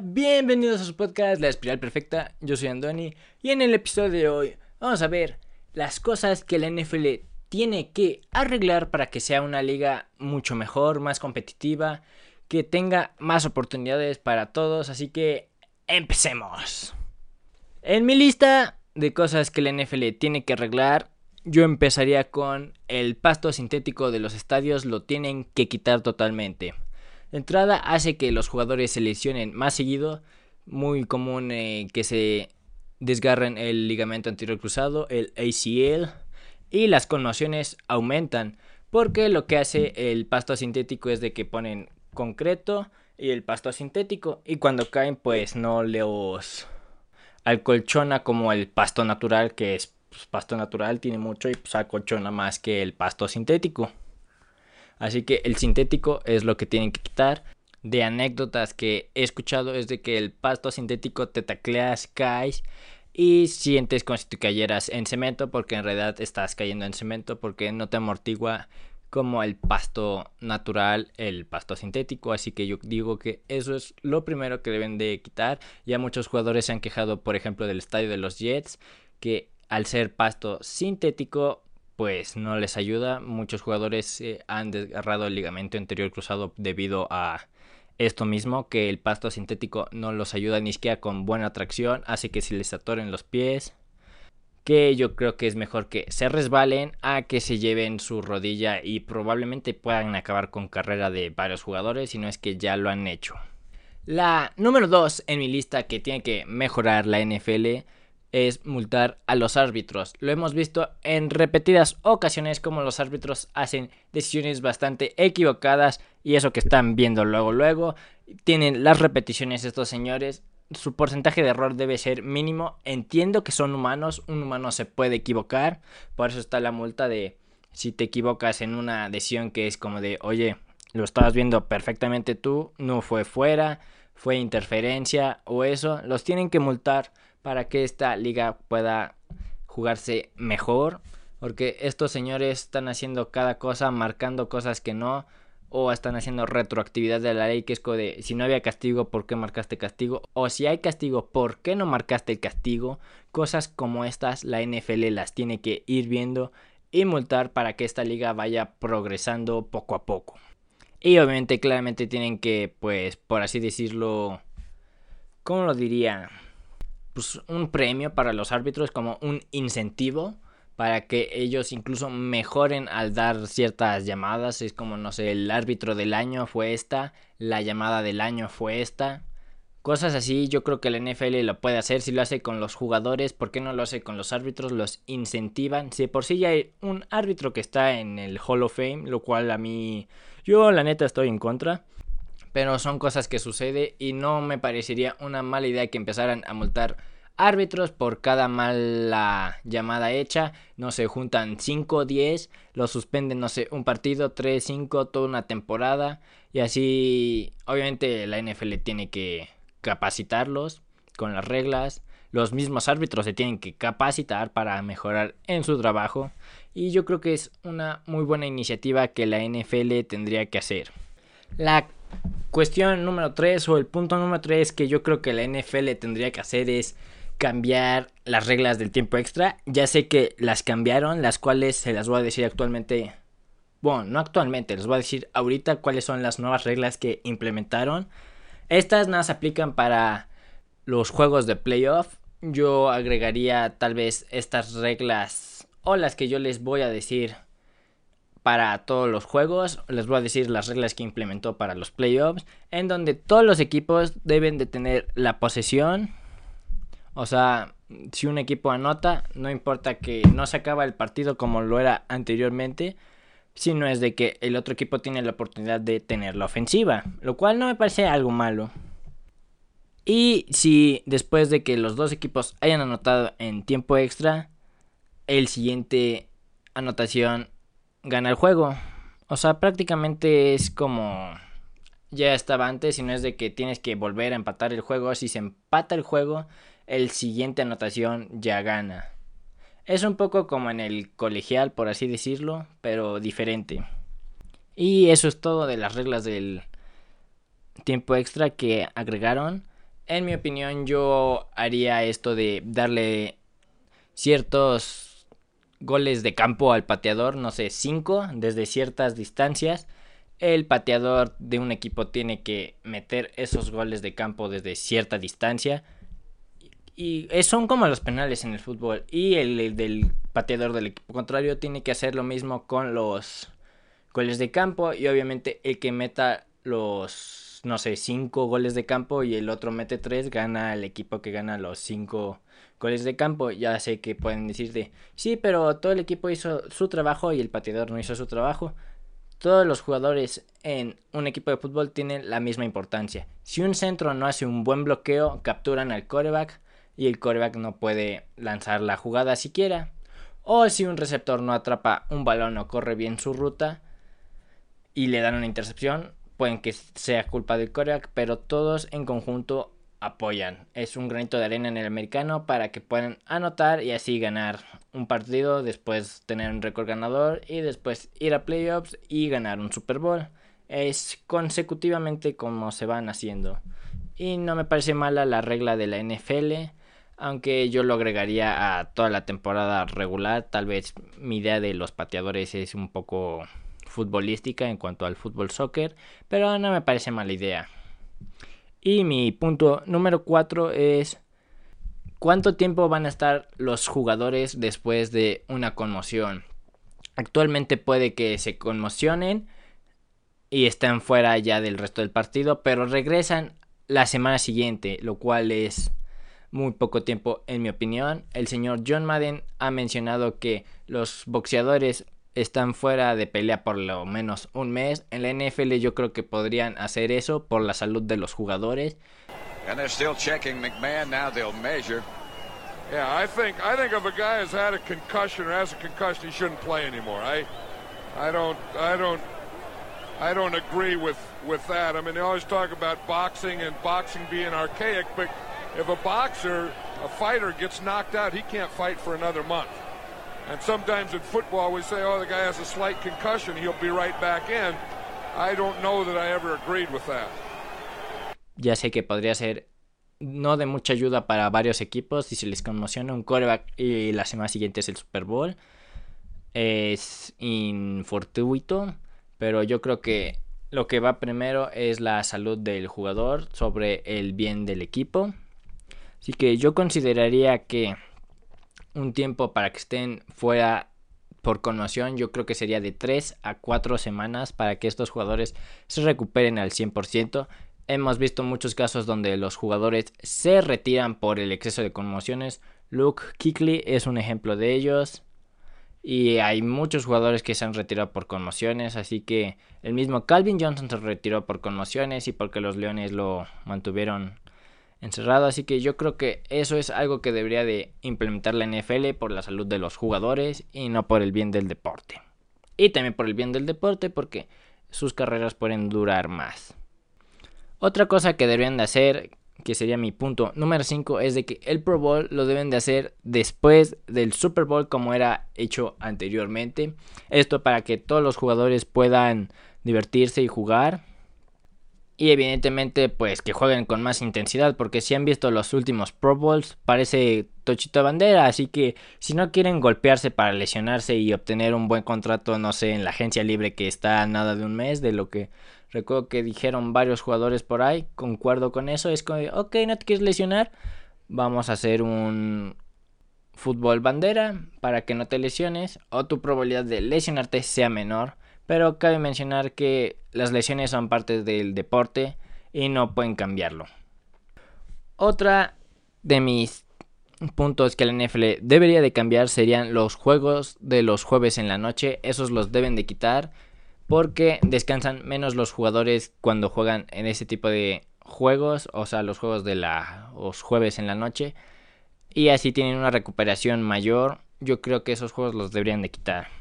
Bienvenidos a su podcast La Espiral Perfecta. Yo soy Andoni y en el episodio de hoy vamos a ver las cosas que la NFL tiene que arreglar para que sea una liga mucho mejor, más competitiva, que tenga más oportunidades para todos. Así que empecemos. En mi lista de cosas que la NFL tiene que arreglar, yo empezaría con el pasto sintético de los estadios, lo tienen que quitar totalmente. De entrada hace que los jugadores se lesionen más seguido, muy común eh, que se desgarren el ligamento anterior cruzado, el ACL, y las conmociones aumentan, porque lo que hace el pasto sintético es de que ponen concreto y el pasto sintético, y cuando caen pues no los acolchona como el pasto natural, que es pues, pasto natural, tiene mucho y pues acolchona más que el pasto sintético. Así que el sintético es lo que tienen que quitar. De anécdotas que he escuchado es de que el pasto sintético te tacleas, caes y sientes como si te cayeras en cemento porque en realidad estás cayendo en cemento porque no te amortigua como el pasto natural, el pasto sintético, así que yo digo que eso es lo primero que deben de quitar. Ya muchos jugadores se han quejado, por ejemplo, del estadio de los Jets, que al ser pasto sintético pues no les ayuda. Muchos jugadores eh, han desgarrado el ligamento anterior cruzado debido a esto mismo, que el pasto sintético no los ayuda ni siquiera con buena tracción, hace que se les atoren los pies. Que yo creo que es mejor que se resbalen a que se lleven su rodilla y probablemente puedan acabar con carrera de varios jugadores, si no es que ya lo han hecho. La número 2 en mi lista que tiene que mejorar la NFL es multar a los árbitros. Lo hemos visto en repetidas ocasiones como los árbitros hacen decisiones bastante equivocadas y eso que están viendo luego luego tienen las repeticiones estos señores. Su porcentaje de error debe ser mínimo. Entiendo que son humanos, un humano se puede equivocar, por eso está la multa de si te equivocas en una decisión que es como de, oye, lo estabas viendo perfectamente tú, no fue fuera, fue interferencia o eso, los tienen que multar para que esta liga pueda jugarse mejor. Porque estos señores están haciendo cada cosa, marcando cosas que no. O están haciendo retroactividad de la ley, que es como de si no había castigo, ¿por qué marcaste castigo? O si hay castigo, ¿por qué no marcaste el castigo? Cosas como estas, la NFL las tiene que ir viendo y multar para que esta liga vaya progresando poco a poco. Y obviamente, claramente tienen que, pues, por así decirlo, ¿cómo lo diría? Pues, un premio para los árbitros, como un incentivo para que ellos incluso mejoren al dar ciertas llamadas. Es como, no sé, el árbitro del año fue esta, la llamada del año fue esta. Cosas así, yo creo que la NFL lo puede hacer. Si lo hace con los jugadores, ¿por qué no lo hace con los árbitros? Los incentivan. Si por sí ya hay un árbitro que está en el Hall of Fame, lo cual a mí, yo la neta estoy en contra pero son cosas que sucede y no me parecería una mala idea que empezaran a multar árbitros por cada mala llamada hecha. No se juntan 5 o 10, los suspenden, no sé, un partido, 3, 5, toda una temporada. Y así, obviamente, la NFL tiene que capacitarlos con las reglas. Los mismos árbitros se tienen que capacitar para mejorar en su trabajo. Y yo creo que es una muy buena iniciativa que la NFL tendría que hacer. La cuestión número 3 o el punto número 3 que yo creo que la NFL tendría que hacer es cambiar las reglas del tiempo extra. Ya sé que las cambiaron, las cuales se las voy a decir actualmente. Bueno, no actualmente, les voy a decir ahorita cuáles son las nuevas reglas que implementaron. Estas nada se aplican para los juegos de playoff. Yo agregaría tal vez estas reglas o las que yo les voy a decir para todos los juegos. Les voy a decir las reglas que implementó para los playoffs. En donde todos los equipos deben de tener la posesión. O sea, si un equipo anota, no importa que no se acaba el partido como lo era anteriormente. Sino es de que el otro equipo tiene la oportunidad de tener la ofensiva. Lo cual no me parece algo malo. Y si después de que los dos equipos hayan anotado en tiempo extra, el siguiente anotación gana el juego. O sea, prácticamente es como ya estaba antes, y no es de que tienes que volver a empatar el juego. Si se empata el juego, el siguiente anotación ya gana. Es un poco como en el colegial, por así decirlo, pero diferente. Y eso es todo de las reglas del tiempo extra que agregaron. En mi opinión, yo haría esto de darle ciertos goles de campo al pateador, no sé, 5 desde ciertas distancias. El pateador de un equipo tiene que meter esos goles de campo desde cierta distancia. Y son como los penales en el fútbol. Y el, del pateador del equipo contrario tiene que hacer lo mismo con los goles de campo. Y obviamente el que meta los, no sé, 5 goles de campo y el otro mete 3, gana el equipo que gana los 5 goles de campo. Ya sé que pueden decirte, sí, pero todo el equipo hizo su trabajo y el pateador no hizo su trabajo. Todos los jugadores en un equipo de fútbol tienen la misma importancia. Si un centro no hace un buen bloqueo, capturan al coreback y el coreback no puede lanzar la jugada siquiera. O si un receptor no atrapa un balón o corre bien su ruta y le dan una intercepción, pueden que sea culpa del coreback, pero todos en conjunto apoyan. Es un granito de arena en el americano para que puedan anotar y así ganar un partido, después tener un récord ganador y después ir a playoffs y ganar un Super Bowl. Es consecutivamente como se van haciendo. Y no me parece mala la regla de la NFL, aunque yo lo agregaría a toda la temporada regular. Tal vez mi idea de los pateadores es un poco futbolística en cuanto al fútbol soccer, pero no me parece mala idea. Y mi punto número 4 es cuánto tiempo van a estar los jugadores después de una conmoción. Actualmente puede que se conmocionen y estén fuera ya del resto del partido, pero regresan la semana siguiente, lo cual es muy poco tiempo en mi opinión. El señor John Madden ha mencionado que los boxeadores están fuera de pelea por lo menos un mes. En la NFL yo creo que podrían hacer eso por la salud de los jugadores. And they're still checking McMahon now they'll measure. Yeah, I think I think if a guy has had a concussion or has a concussion he shouldn't play anymore. I I don't I don't I don't agree with with that. I mean they always talk about boxing and boxing being archaic, but if a boxer, a fighter gets knocked out, he can't fight for another month. And sometimes in football we say, oh, the guy has a slight concussion, he'll be right back in. I don't know that I ever agreed with that. Ya sé que podría ser no de mucha ayuda para varios equipos si se les conmociona un coreback y la semana siguiente es el Super Bowl. Es infortuito, pero yo creo que lo que va primero es la salud del jugador sobre el bien del equipo. Así que yo consideraría que un tiempo para que estén fuera por conmoción, yo creo que sería de 3 a 4 semanas para que estos jugadores se recuperen al 100%. Hemos visto muchos casos donde los jugadores se retiran por el exceso de conmociones. Luke Kickley es un ejemplo de ellos. Y hay muchos jugadores que se han retirado por conmociones. Así que el mismo Calvin Johnson se retiró por conmociones y porque los Leones lo mantuvieron encerrado. Así que yo creo que eso es algo que debería de implementar la NFL por la salud de los jugadores y no por el bien del deporte. Y también por el bien del deporte porque sus carreras pueden durar más. Otra cosa que deberían de hacer, que sería mi punto número 5, es de que el Pro Bowl lo deben de hacer después del Super Bowl como era hecho anteriormente. Esto para que todos los jugadores puedan divertirse y jugar y evidentemente, pues que jueguen con más intensidad, porque si han visto los últimos Pro Bowls, parece tochito de bandera. Así que si no quieren golpearse para lesionarse y obtener un buen contrato, no sé, en la agencia libre que está a nada de un mes, de lo que recuerdo que dijeron varios jugadores por ahí, concuerdo con eso. Es como, ok, no te quieres lesionar, vamos a hacer un fútbol bandera para que no te lesiones o tu probabilidad de lesionarte sea menor. Pero cabe mencionar que las lesiones son parte del deporte y no pueden cambiarlo. Otra de mis puntos que la NFL debería de cambiar serían los juegos de los jueves en la noche. Esos los deben de quitar porque descansan menos los jugadores cuando juegan en ese tipo de juegos, o sea, los juegos de los jueves en la noche. Y así tienen una recuperación mayor. Yo creo que esos juegos los deberían de quitar.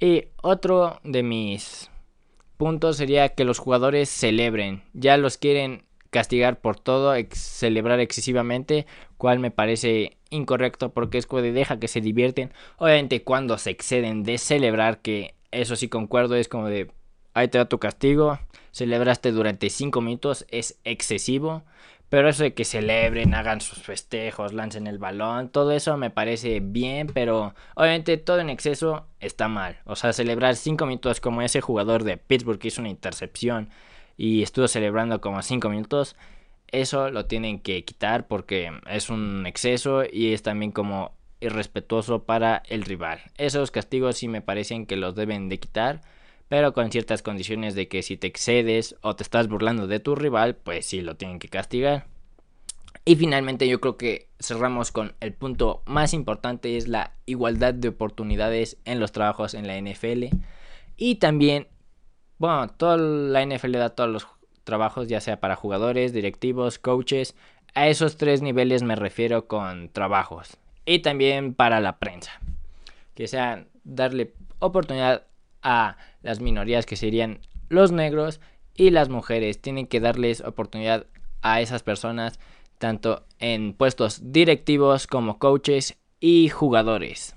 Y otro de mis puntos sería que los jugadores celebren. Ya los quieren castigar por todo, celebrar excesivamente, cual me parece incorrecto porque es cuando deja que se divierten. Obviamente cuando se exceden de celebrar, que eso sí concuerdo, es como de ahí te da tu castigo. celebraste durante 5 minutos es excesivo. Pero eso de que celebren, hagan sus festejos, lancen el balón, todo eso me parece bien, pero obviamente todo en exceso está mal. O sea, celebrar 5 minutos como ese jugador de Pittsburgh que hizo una intercepción y estuvo celebrando como 5 minutos, eso lo tienen que quitar porque es un exceso y es también como irrespetuoso para el rival. Esos castigos sí me parecen que los deben de quitar pero con ciertas condiciones de que si te excedes o te estás burlando de tu rival, pues sí lo tienen que castigar. Y finalmente yo creo que cerramos con el punto más importante es la igualdad de oportunidades en los trabajos en la NFL. Y también, bueno, toda la NFL da todos los trabajos, ya sea para jugadores, directivos, coaches. A esos tres niveles me refiero con trabajos. Y también para la prensa. Que sea darle oportunidad a las minorías que serían los negros y las mujeres. Tienen que darles oportunidad a esas personas tanto en puestos directivos como coaches y jugadores.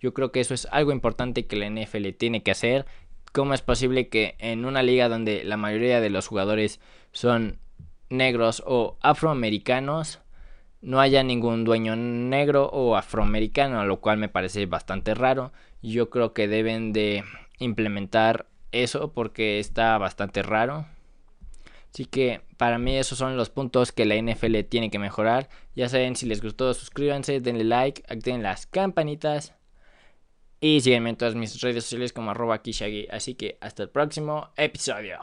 Yo creo que eso es algo importante que la NFL tiene que hacer. ¿Cómo es posible que en una liga donde la mayoría de los jugadores son negros o afroamericanos no haya ningún dueño negro o afroamericano, lo cual me parece bastante raro. Yo creo que deben de implementar eso porque está bastante raro. Así que para mí esos son los puntos que la NFL tiene que mejorar. Ya saben, si les gustó, suscríbanse, denle like, activen las campanitas. Y síguenme en todas mis redes sociales como arroba Kishagi. Así que hasta el próximo episodio.